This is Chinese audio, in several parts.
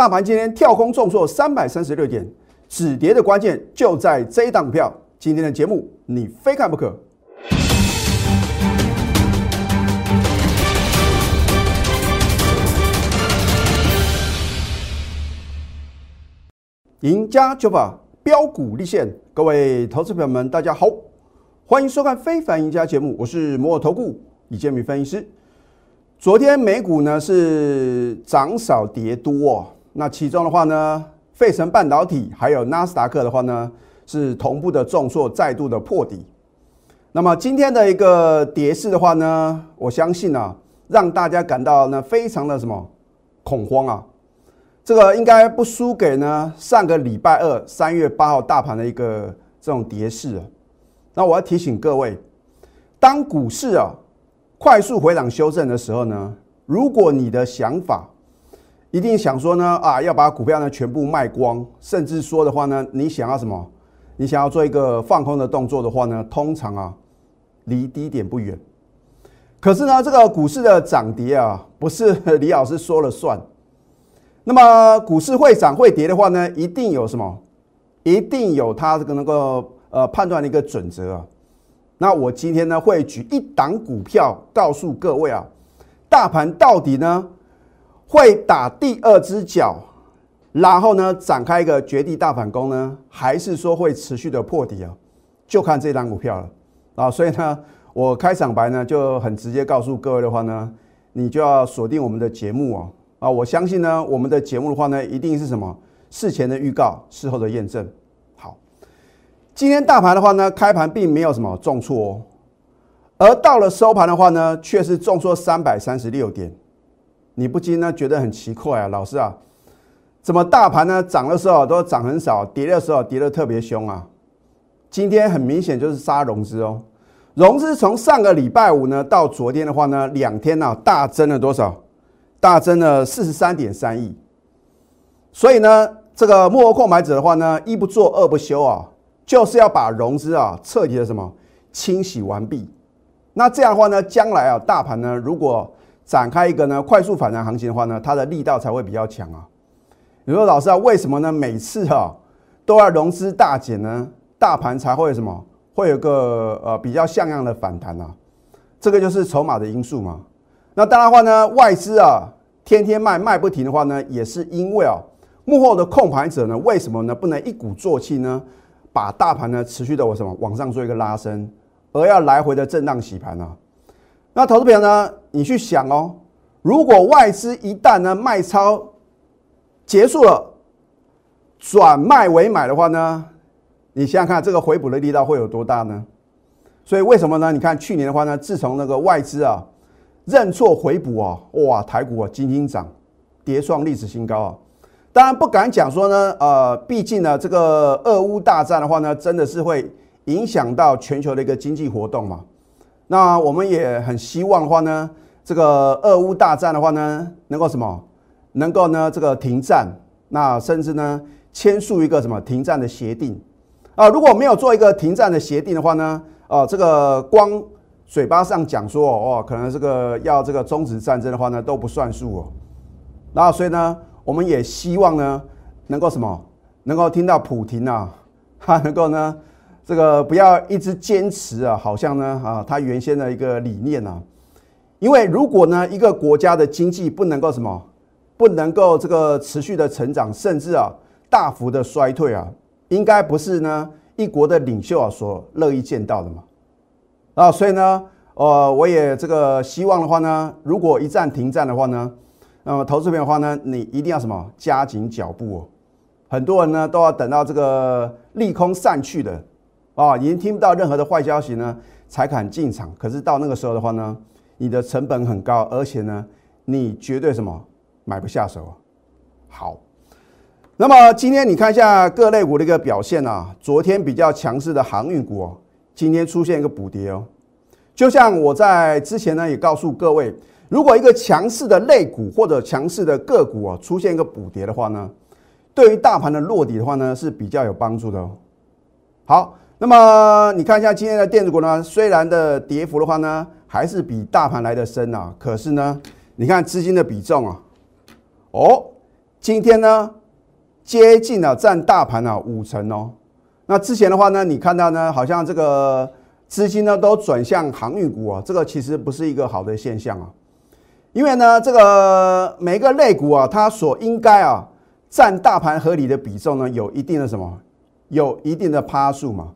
大盘今天跳空重挫三百三十六点，止跌的关键就在这一档股票。今天的节目你非看不可。赢家就把标股立现，各位投资朋友们，大家好，欢迎收看《非凡赢家》节目，我是摩尔投顾李建民分析师。昨天美股呢是涨少跌多，那其中的话呢，费城半导体还有纳斯达克的话呢是同步的重挫，再度的破底。那么今天的一个跌势的话呢，我相信啊，让大家感到呢非常的什么恐慌啊。这个应该不输给呢上个礼拜二三月八号大盘的一个这种跌势啊。那我要提醒各位，当股市啊快速回档修正的时候呢，如果你的想法一定想说呢啊要把股票呢全部卖光，甚至说的话呢，你想要什么？你想要做一个放空的动作的话呢，通常啊离低点不远。可是呢，这个股市的涨跌啊，不是 李老师说了算。那么股市会涨会跌的话呢，一定有什么？一定有它这个能够呃判断的一个准则啊。那我今天呢会举一档股票告诉各位啊，大盘到底呢会打第二只脚，然后呢展开一个绝地大反攻呢，还是说会持续的破底啊？就看这档股票了啊。所以呢，我开场白呢就很直接告诉各位的话呢，你就要锁定我们的节目哦。啊，我相信呢，我们的节目的话呢，一定是什么事前的预告，事后的验证。好，今天大盘的话呢，开盘并没有什么重挫哦，而到了收盘的话呢，却是重挫三百三十六点。你不禁呢觉得很奇怪啊，老师啊，怎么大盘呢涨的时候都涨很少，跌的时候跌得特别凶啊？今天很明显就是杀融资哦，融资从上个礼拜五呢到昨天的话呢，两天呢大增了多少？大增了四十三点三亿，所以呢，这个幕后购买者的话呢，一不做二不休啊，就是要把融资啊彻底的什么清洗完毕。那这样的话呢，将来啊，大盘呢如果展开一个呢快速反弹行情的话呢，它的力道才会比较强啊。你说老师啊，为什么呢？每次啊都要融资大减呢，大盘才会什么会有个呃比较像样的反弹啊？这个就是筹码的因素嘛。那当然话呢，外资啊天天卖卖不停的话呢，也是因为啊幕后的控盘者呢，为什么呢不能一鼓作气呢，把大盘呢持续的我什么往上做一个拉升，而要来回的震荡洗盘呢？那投资朋友呢，你去想哦，如果外资一旦呢卖超结束了，转卖为买的话呢，你想想看这个回补的力道会有多大呢？所以为什么呢？你看去年的话呢，自从那个外资啊。认错回补啊，哇，台股啊，金金涨，跌创历史新高啊！当然不敢讲说呢，呃，毕竟呢，这个俄乌大战的话呢，真的是会影响到全球的一个经济活动嘛。那我们也很希望的话呢，这个俄乌大战的话呢，能够什么，能够呢这个停战，那甚至呢签署一个什么停战的协定啊。如果没有做一个停战的协定的话呢，啊，这个光。嘴巴上讲说哦，可能这个要这个终止战争的话呢，都不算数哦。然后所以呢，我们也希望呢，能够什么，能够听到普京啊，他能够呢，这个不要一直坚持啊，好像呢啊，他原先的一个理念啊。因为如果呢，一个国家的经济不能够什么，不能够这个持续的成长，甚至啊大幅的衰退啊，应该不是呢一国的领袖啊所乐意见到的嘛。啊，所以呢，呃，我也这个希望的话呢，如果一战停战的话呢，那么投资品的话呢，你一定要什么加紧脚步哦。很多人呢都要等到这个利空散去的啊，已经听不到任何的坏消息呢，才敢进场。可是到那个时候的话呢，你的成本很高，而且呢，你绝对什么买不下手。好，那么今天你看一下各类股的一个表现啊，昨天比较强势的航运股哦。今天出现一个补跌哦，就像我在之前呢也告诉各位，如果一个强势的类股或者强势的个股啊出现一个补跌的话呢，对于大盘的落底的话呢是比较有帮助的哦。好，那么你看一下今天的电子股呢，虽然的跌幅的话呢还是比大盘来的深啊，可是呢，你看资金的比重啊，哦，今天呢接近了占大盘啊五成哦。那之前的话呢，你看到呢，好像这个资金呢都转向航运股啊，这个其实不是一个好的现象啊。因为呢，这个每个类股啊，它所应该啊占大盘合理的比重呢，有一定的什么，有一定的趴数嘛。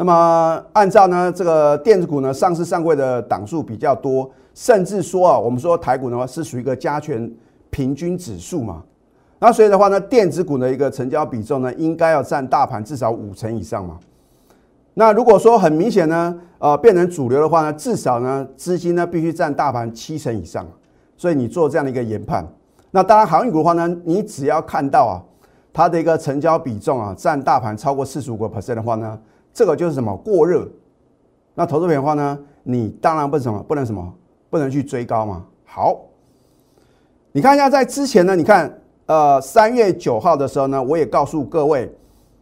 那么按照呢这个电子股呢上市上柜的档数比较多，甚至说啊，我们说台股的话是属于一个加权平均指数嘛。那所以的话呢，电子股的一个成交比重呢，应该要占大盘至少五成以上嘛。那如果说很明显呢，呃，变成主流的话呢，至少呢资金呢必须占大盘七成以上。所以你做这样的一个研判，那当然航运股的话呢，你只要看到啊，它的一个成交比重啊，占大盘超过四十五个 percent 的话呢，这个就是什么过热。那投资品的话呢，你当然不什么不能什么不能去追高嘛。好，你看一下在之前呢，你看呃三月九号的时候呢，我也告诉各位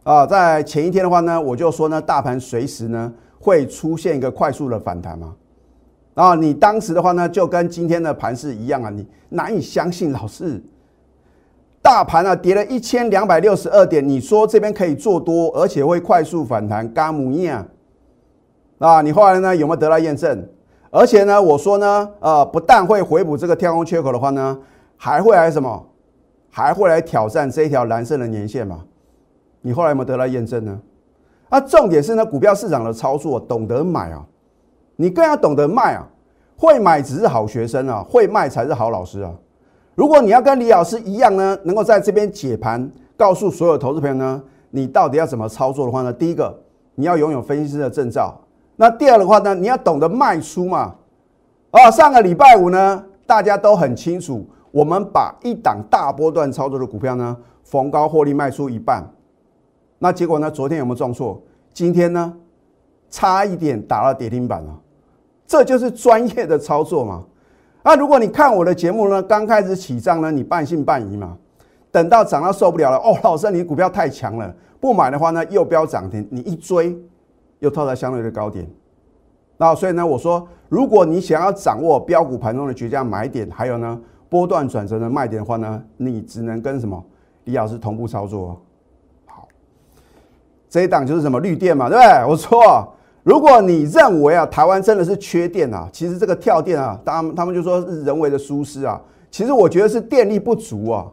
啊，在前一天的话呢，我就说呢，大盘随时呢会出现一个快速的反弹嘛。然后，你当时的话呢，就跟今天的盘势一样啊，你难以相信，老师，大盘啊跌了一千两百六十二点，你说这边可以做多，而且会快速反弹，嘎姆尼啊，啊，你后来呢有没有得到验证？而且呢，我说呢，呃，不但会回补这个跳空缺口的话呢，还会来什么？还会来挑战这一条蓝色的年线嘛？你后来有没有得到验证呢？啊，重点是呢，股票市场的操作，懂得买啊。你更要懂得卖啊！会买只是好学生啊，会卖才是好老师啊！如果你要跟李老师一样呢，能够在这边解盘，告诉所有投资朋友呢，你到底要怎么操作的话呢？第一个，你要拥有分析师的证照；那第二的话呢，你要懂得卖出嘛。啊，上个礼拜五呢，大家都很清楚，我们把一档大波段操作的股票呢，逢高获利卖出一半。那结果呢？昨天有没有撞错？今天呢？差一点打到跌停板了。这就是专业的操作嘛？那如果你看我的节目呢，刚开始起涨呢，你半信半疑嘛。等到涨到受不了了，哦，老师，你股票太强了，不买的话呢，又飙涨停，你一追又套在相对的高点。那所以呢，我说，如果你想要掌握标股盘中的绝佳买点，还有呢波段转折的卖点的话呢，你只能跟什么李老师同步操作。好，这一档就是什么绿电嘛，对不对？我说。如果你认为啊，台湾真的是缺电啊，其实这个跳电啊，他们他们就说是人为的疏失啊，其实我觉得是电力不足啊。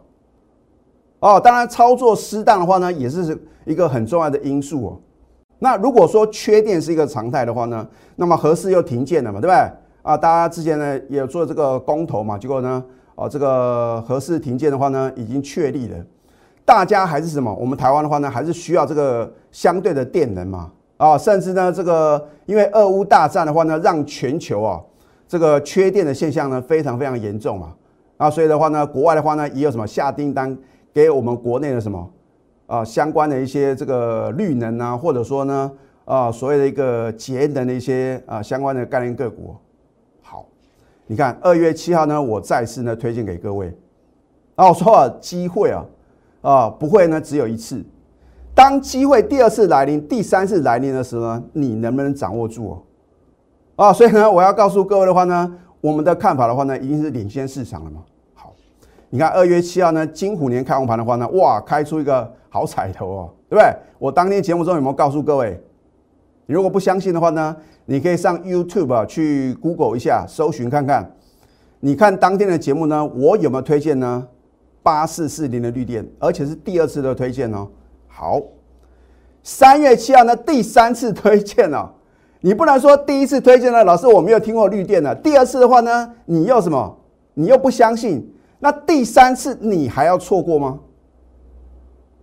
哦，当然操作失当的话呢，也是一个很重要的因素哦。那如果说缺电是一个常态的话呢，那么合适又停建了嘛，对不对？啊，大家之前呢也有做这个公投嘛，结果呢，哦，这个合适停建的话呢，已经确立了，大家还是什么？我们台湾的话呢，还是需要这个相对的电能嘛。啊，甚至呢，这个因为俄乌大战的话呢，让全球啊这个缺电的现象呢非常非常严重嘛。啊，所以的话呢，国外的话呢也有什么下订单给我们国内的什么啊相关的一些这个绿能啊，或者说呢啊所谓的一个节能的一些啊相关的概念个股。好，你看二月七号呢，我再次呢推荐给各位。啊，我说啊，机会啊啊不会呢只有一次。当机会第二次来临、第三次来临的时候呢，你能不能掌握住哦？啊，所以呢，我要告诉各位的话呢，我们的看法的话呢，已经是领先市场了嘛。好，你看二月七号呢，金虎年开红盘的话呢，哇，开出一个好彩头哦，对不对？我当天节目中有没有告诉各位？如果不相信的话呢，你可以上 YouTube，去 Google 一下，搜寻看看。你看当天的节目呢，我有没有推荐呢？八四四零的绿电，而且是第二次的推荐哦。好，三月七号呢，第三次推荐了。你不能说第一次推荐呢，老师我没有听过绿电的。第二次的话呢，你又什么？你又不相信？那第三次你还要错过吗？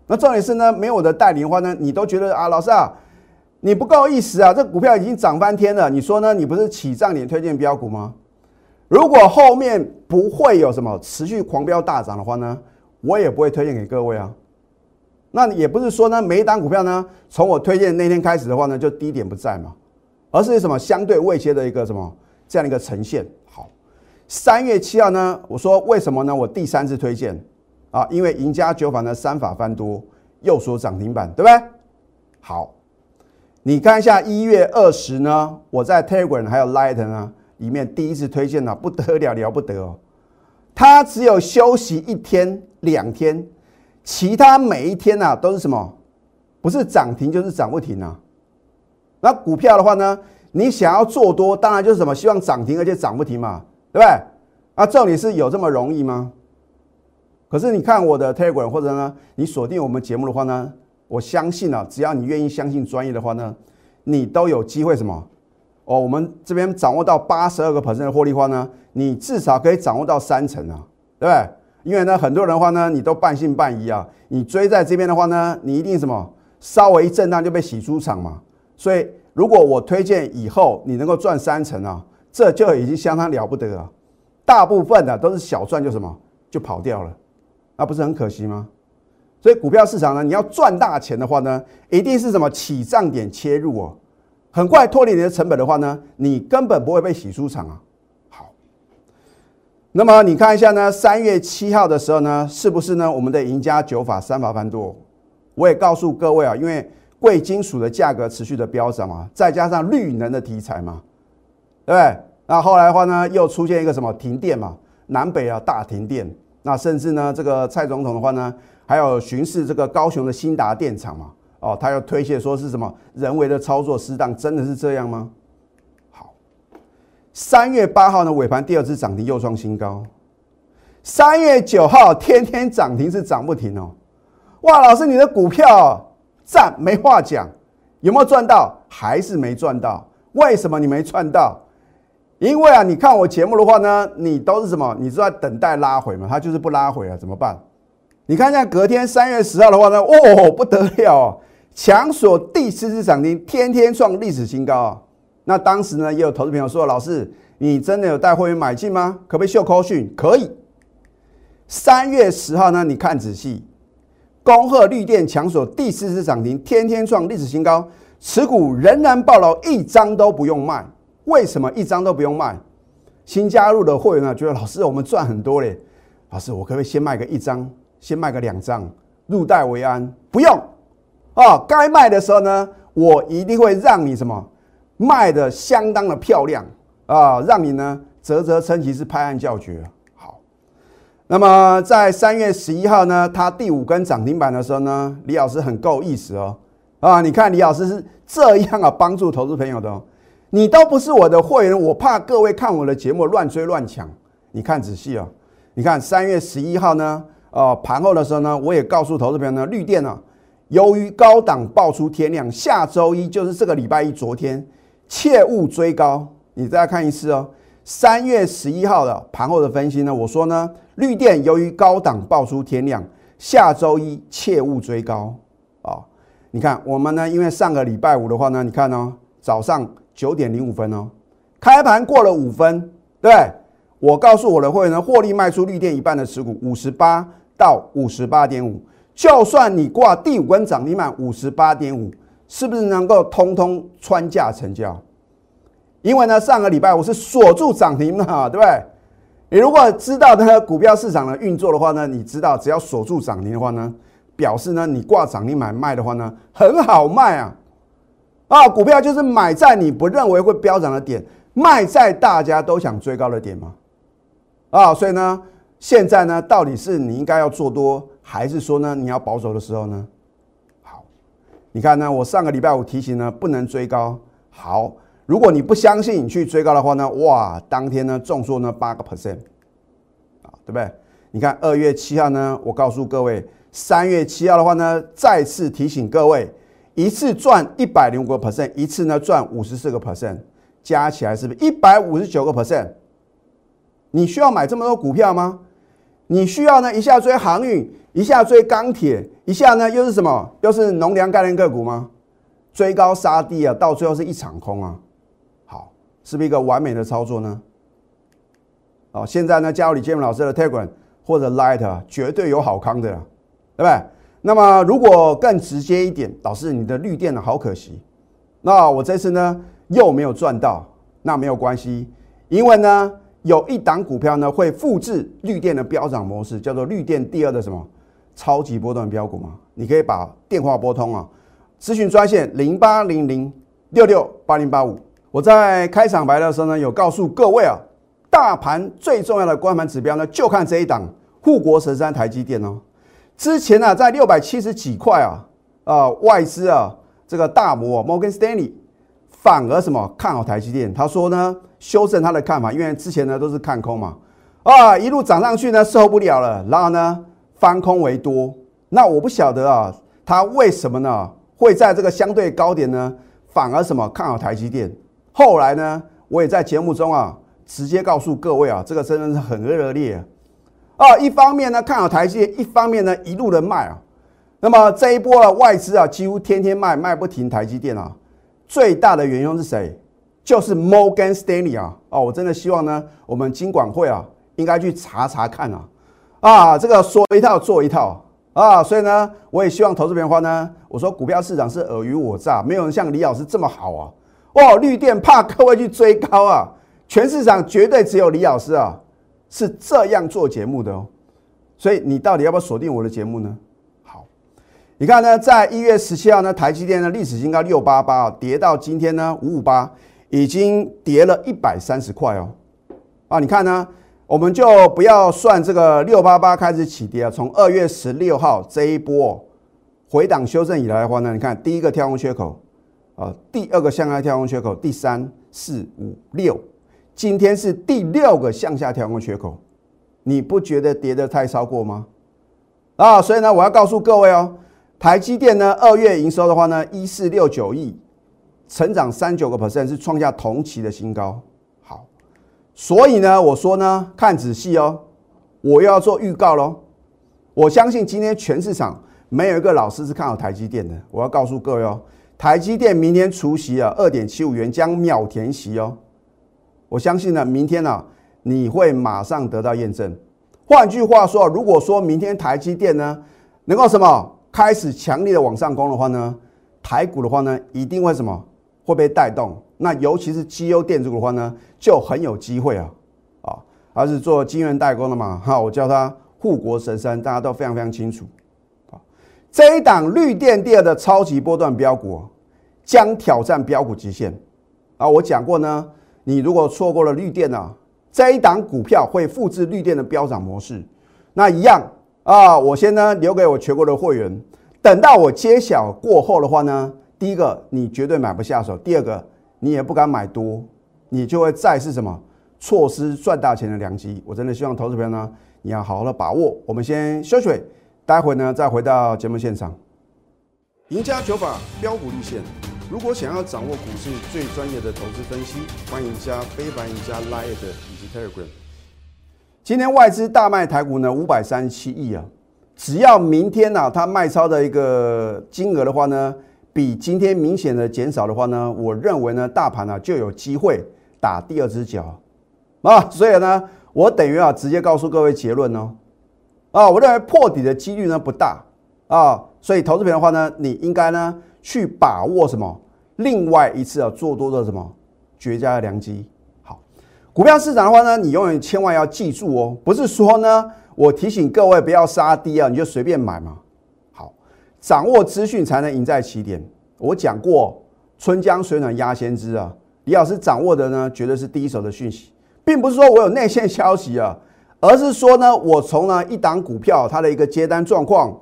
那重点是呢，没有我的带领的话呢，你都觉得啊，老师啊，你不够意思啊，这股票已经涨翻天了。你说呢？你不是起涨点推荐标股吗？如果后面不会有什么持续狂飙大涨的话呢，我也不会推荐给各位啊。那也不是说呢，每一档股票呢，从我推荐那天开始的话呢，就低点不在嘛，而是什么相对未接的一个什么这样的一个呈现。好，三月七号呢，我说为什么呢？我第三次推荐啊，因为赢家九法呢三法翻多，又说涨停板，对不对？好，你看一下一月二十呢，我在 Telegram 还有 Light 呢里面第一次推荐呢，不得了了不得哦，它只有休息一天两天。其他每一天啊都是什么？不是涨停就是涨不停啊。那股票的话呢，你想要做多，当然就是什么，希望涨停而且涨不停嘛，对不对？啊，这里是有这么容易吗？可是你看我的 Telegram 或者呢，你锁定我们节目的话呢，我相信啊，只要你愿意相信专业的话呢，你都有机会什么？哦，我们这边掌握到八十二个 percent 的获利话呢，你至少可以掌握到三成啊，对不对？因为呢，很多人的话呢，你都半信半疑啊。你追在这边的话呢，你一定什么？稍微一震荡就被洗出场嘛。所以，如果我推荐以后你能够赚三成啊，这就已经相当了不得了。大部分的都是小赚就什么就跑掉了，那不是很可惜吗？所以股票市场呢，你要赚大钱的话呢，一定是什么起涨点切入哦，很快脱离你的成本的话呢，你根本不会被洗出场啊。那么你看一下呢，三月七号的时候呢，是不是呢？我们的赢家九法三法翻多，我也告诉各位啊，因为贵金属的价格持续的飙涨嘛，再加上绿能的题材嘛，对不对？那后来的话呢，又出现一个什么停电嘛，南北啊大停电，那甚至呢，这个蔡总统的话呢，还有巡视这个高雄的新达电厂嘛，哦，他又推卸说是什么人为的操作失当，真的是这样吗？三月八号呢，尾盘第二次涨停又创新高。三月九号天天涨停是涨不停哦。哇，老师你的股票赞没话讲，有没有赚到？还是没赚到？为什么你没赚到？因为啊，你看我节目的话呢，你都是什么？你是在等待拉回嘛？它就是不拉回啊，怎么办？你看一下隔天三月十号的话呢，哦不得了哦，强锁第四次涨停，天天创历史新高啊。那当时呢，也有投资朋友说：“老师，你真的有带会员买进吗？可不可以秀口讯？可以。三月十号呢，你看仔细，恭贺绿电强锁第四次涨停，天天创历史新高，持股仍然暴牢，一张都不用卖。为什么一张都不用卖？新加入的会员呢，觉得老师我们赚很多嘞。老师，我可不可以先卖个一张，先卖个两张，入袋为安？不用哦，该卖的时候呢，我一定会让你什么？”卖的相当的漂亮啊，让你呢啧啧称奇，是拍案叫绝。好，那么在三月十一号呢，它第五根涨停板的时候呢，李老师很够意思哦。啊，你看李老师是这样啊帮助投资朋友的，你都不是我的会员，我怕各位看我的节目乱追乱抢。你看仔细哦，你看三月十一号呢，呃盘后的时候呢，我也告诉投资朋友呢，绿电呢，由于高档爆出天量，下周一就是这个礼拜一，昨天。切勿追高，你再看一次哦。三月十一号的盘后的分析呢，我说呢，绿电由于高档爆出天量，下周一切勿追高啊。你看我们呢，因为上个礼拜五的话呢，你看哦，早上九点零五分哦，开盘过了五分，对我告诉我的会员呢，获利卖出绿电一半的持股，五十八到五十八点五，就算你挂第五根涨停板五十八点五。是不是能够通通穿价成交？因为呢，上个礼拜我是锁住涨停嘛，对不对？你如果知道那个股票市场的运作的话呢，你知道只要锁住涨停的话呢，表示呢你挂涨停买卖的话呢很好卖啊！啊，股票就是买在你不认为会飙涨的点，卖在大家都想追高的点嘛。啊，所以呢，现在呢，到底是你应该要做多，还是说呢你要保守的时候呢？你看呢？我上个礼拜五提醒呢，不能追高。好，如果你不相信你去追高的话呢，哇，当天呢重挫呢八个 percent，啊，对不对？你看二月七号呢，我告诉各位，三月七号的话呢，再次提醒各位，一次赚一百零五个 percent，一次呢赚五十四个 percent，加起来是不是一百五十九个 percent？你需要买这么多股票吗？你需要呢一下追航运？一下追钢铁，一下呢又是什么？又是农粮概念个股吗？追高杀低啊，到最后是一场空啊！好，是不是一个完美的操作呢？哦，现在呢加入李建文老师的 Telegram 或者 Light，绝对有好康的，对不对？那么如果更直接一点，导师你的绿电呢好可惜，那我这次呢又没有赚到，那没有关系，因为呢有一档股票呢会复制绿电的飙涨模式，叫做绿电第二的什么？超级波段标股嘛，你可以把电话拨通啊，咨询专线零八零零六六八零八五。我在开场白的时候呢，有告诉各位啊，大盘最重要的关盘指标呢，就看这一档护国神山台积电哦。之前呢，在六百七十几块啊，啊，外资啊，这个大摩 Morgan Stanley 反而什么看好台积电？他说呢，修正他的看法，因为之前呢都是看空嘛，啊，一路涨上去呢，受不了了，然后呢翻空为多。那我不晓得啊，他为什么呢会在这个相对高点呢，反而什么看好台积电？后来呢，我也在节目中啊，直接告诉各位啊，这个真的是很热烈。啊，啊一方面呢看好台积电，一方面呢一路的卖啊。那么这一波啊外资啊几乎天天卖，卖不停台积电啊。最大的元凶是谁？就是 Morgan Stanley 啊。哦，我真的希望呢，我们金管会啊应该去查查看啊。啊，这个说一套做一套啊。所以呢，我也希望投资朋友话呢，我说股票市场是尔虞我诈，没有人像李老师这么好啊。哦，绿电怕各位去追高啊，全市场绝对只有李老师啊。是这样做节目的哦，所以你到底要不要锁定我的节目呢？好，你看呢，在一月十七号呢，台积电呢历史新高六八八啊跌到今天呢五五八，已经跌了一百三十块哦。啊，你看呢，我们就不要算这个六八八开始起跌啊，从二月十六号这一波回档修正以来的话呢，你看第一个跳空缺口啊，第二个向下跳空缺口，第三四五六。今天是第六个向下跳空缺口，你不觉得跌得太超过吗？啊，所以呢，我要告诉各位哦，台积电呢二月营收的话呢，一四六九亿，成长三九个 percent，是创下同期的新高。好，所以呢，我说呢，看仔细哦，我又要做预告喽。我相信今天全市场没有一个老师是看好台积电的。我要告诉各位哦，台积电明天除息啊，二点七五元将秒填息哦。我相信呢，明天呢，你会马上得到验证。换句话说，如果说明天台积电呢能够什么开始强烈的往上攻的话呢，台股的话呢一定会什么会被带动。那尤其是绩优电子股的话呢，就很有机会啊啊！而是做晶圆代工的嘛，哈，我叫它护国神山，大家都非常非常清楚啊。这一档绿电第二的超级波段标股将挑战标股极限啊！我讲过呢。你如果错过了绿电呢，这一档股票会复制绿电的飙涨模式，那一样啊，我先呢留给我全国的会员，等到我揭晓过后的话呢，第一个你绝对买不下手，第二个你也不敢买多，你就会再是什么错失赚大钱的良机。我真的希望投资朋友呢，你要好好的把握。我们先休息，待会呢再回到节目现场，赢家九法标股立线。如果想要掌握股市最专业的投资分析，欢迎加非凡、加 Line 以及 Telegram。今天外资大卖台股呢，五百三十七亿啊！只要明天呢，它卖超的一个金额的话呢，比今天明显的减少的话呢，我认为呢，大盘呢就有机会打第二只脚啊！所以呢，我等于啊，直接告诉各位结论哦，啊，我认为破底的几率呢不大啊，所以投资品的话呢，你应该呢去把握什么？另外一次啊，做多的什么绝佳的良机。好，股票市场的话呢，你永远千万要记住哦，不是说呢，我提醒各位不要杀低啊，你就随便买嘛。掌握资讯才能赢在起点。我讲过，春江水暖鸭先知啊，李老师掌握的呢，绝对是第一手的讯息，并不是说我有内线消息啊，而是说呢，我从呢一档股票它的一个接单状况，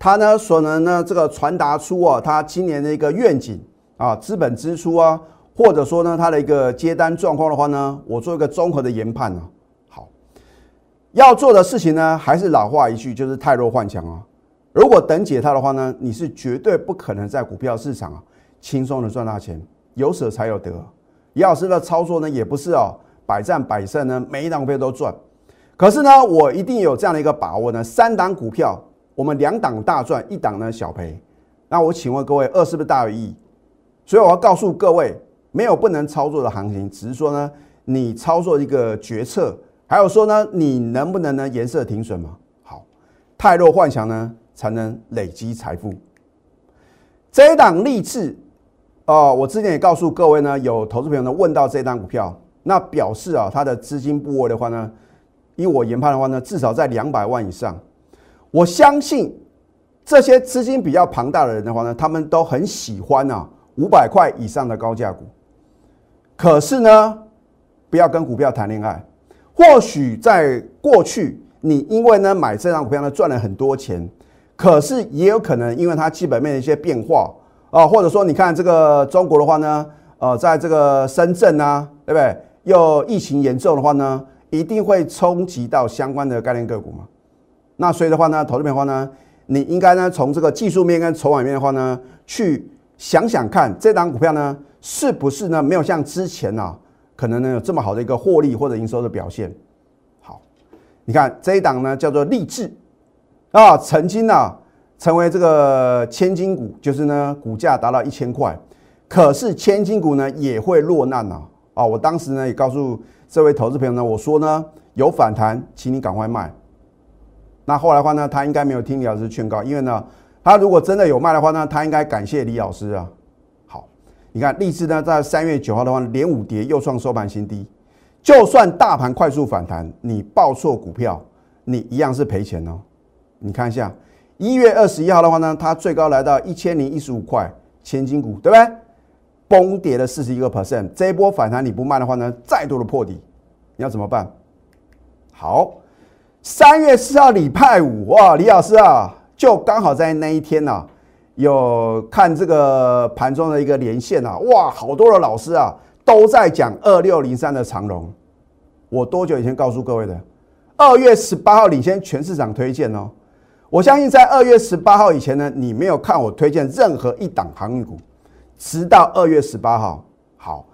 它呢所能呢这个传达出啊，它今年的一个愿景。啊，资本支出啊，或者说呢，它的一个接单状况的话呢，我做一个综合的研判啊。好，要做的事情呢，还是老话一句，就是太弱换强啊。如果等解套的话呢，你是绝对不可能在股票市场啊轻松的赚大钱，有舍才有得。李老师的操作呢，也不是哦百战百胜呢，每一档股票都赚。可是呢，我一定有这样的一个把握呢，三档股票我们两档大赚，一档呢小赔。那我请问各位，二是不是大于一？所以我要告诉各位，没有不能操作的行情，只是说呢，你操作一个决策，还有说呢，你能不能呢颜色停损嘛？好，太弱幻想呢，才能累积财富。这一档励志哦，我之前也告诉各位呢，有投资朋友呢问到这一档股票，那表示啊，它的资金部位的话呢，以我研判的话呢，至少在两百万以上。我相信这些资金比较庞大的人的话呢，他们都很喜欢啊。五百块以上的高价股，可是呢，不要跟股票谈恋爱。或许在过去，你因为呢买这张股票呢赚了很多钱，可是也有可能因为它基本面的一些变化啊，或者说你看这个中国的话呢，呃，在这个深圳啊，对不对？又疫情严重的话呢，一定会冲击到相关的概念个股嘛。那所以的话呢，投资面的话呢，你应该呢从这个技术面跟筹码面的话呢，去想想看这档股票呢是不是呢没有像之前呢可能呢有这么好的一个获利或者营收的表现。好，你看这一档呢叫做励志。啊，曾经呢成为这个千金股，就是呢股价达到一千块，可是千金股呢也会落难呐。啊，我当时呢也告诉这位投资朋友呢，我说呢有反弹，请你赶快卖。那后来的话呢，他应该没有听李老师劝告，因为呢他如果真的有卖的话呢，他应该感谢李老师啊。好，你看励志呢在三月九号的话连五跌又创收盘新低，就算大盘快速反弹，你报错股票，你一样是赔钱哦。你看一下，一月二十一号的话呢，它最高来到一千零一十五块，千金股，对不对？崩跌了四十一个 percent，这一波反弹你不卖的话呢，再度的破底，你要怎么办？好，三月四号礼拜五，哇，李老师啊，就刚好在那一天呐，有看这个盘中的一个连线啊，哇，好多的老师啊都在讲二六零三的长龙，我多久以前告诉各位的？二月十八号领先全市场推荐哦。我相信在二月十八号以前呢，你没有看我推荐任何一档航运股，直到二月十八号，好，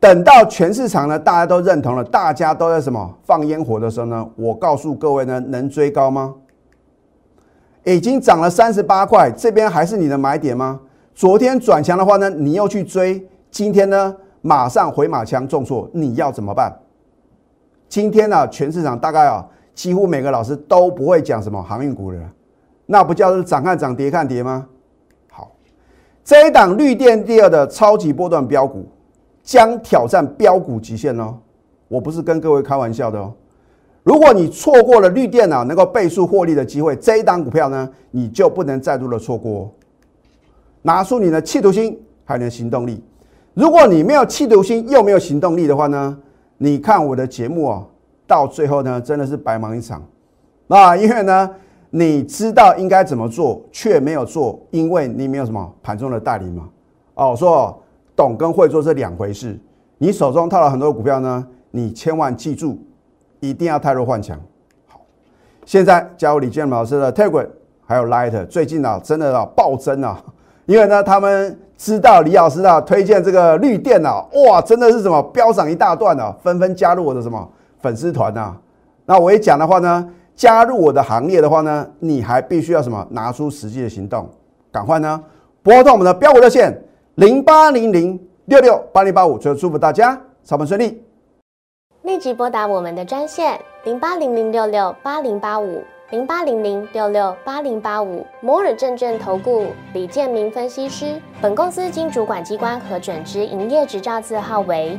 等到全市场呢大家都认同了，大家都在什么放烟火的时候呢，我告诉各位呢，能追高吗？已经涨了三十八块，这边还是你的买点吗？昨天转强的话呢，你又去追，今天呢马上回马枪重挫，你要怎么办？今天呢，全市场大概啊。几乎每个老师都不会讲什么航运股的，那不叫是涨看涨跌看跌吗？好，这一档绿电第二的超级波段标股将挑战标股极限哦！我不是跟各位开玩笑的哦。如果你错过了绿电啊能够倍数获利的机会，这一档股票呢，你就不能再度的错过。拿出你的企图心，还有你的行动力。如果你没有企图心又没有行动力的话呢，你看我的节目啊。到最后呢，真的是白忙一场。那因为呢，你知道应该怎么做，却没有做，因为你没有什么盘中的代理嘛。哦，说懂跟会做是两回事。你手中套了很多股票呢，你千万记住，一定要泰弱换强。好，现在加入李建老师的 Telegram 还有 Light，最近啊，真的啊暴增啊，因为呢，他们知道李老师啊推荐这个绿电啊，哇，真的是什么飙涨一大段啊，纷纷加入我的什么。粉丝团呐，那我一讲的话呢，加入我的行列的话呢，你还必须要什么？拿出实际的行动，赶快呢拨通我们的标股热线零八零零六六八零八五，最后祝福大家操盘顺利。立即拨打我们的专线零八零零六六八零八五零八零零六六八零八五摩尔证券投顾李建明分析师。本公司经主管机关核准之营业执照字号为。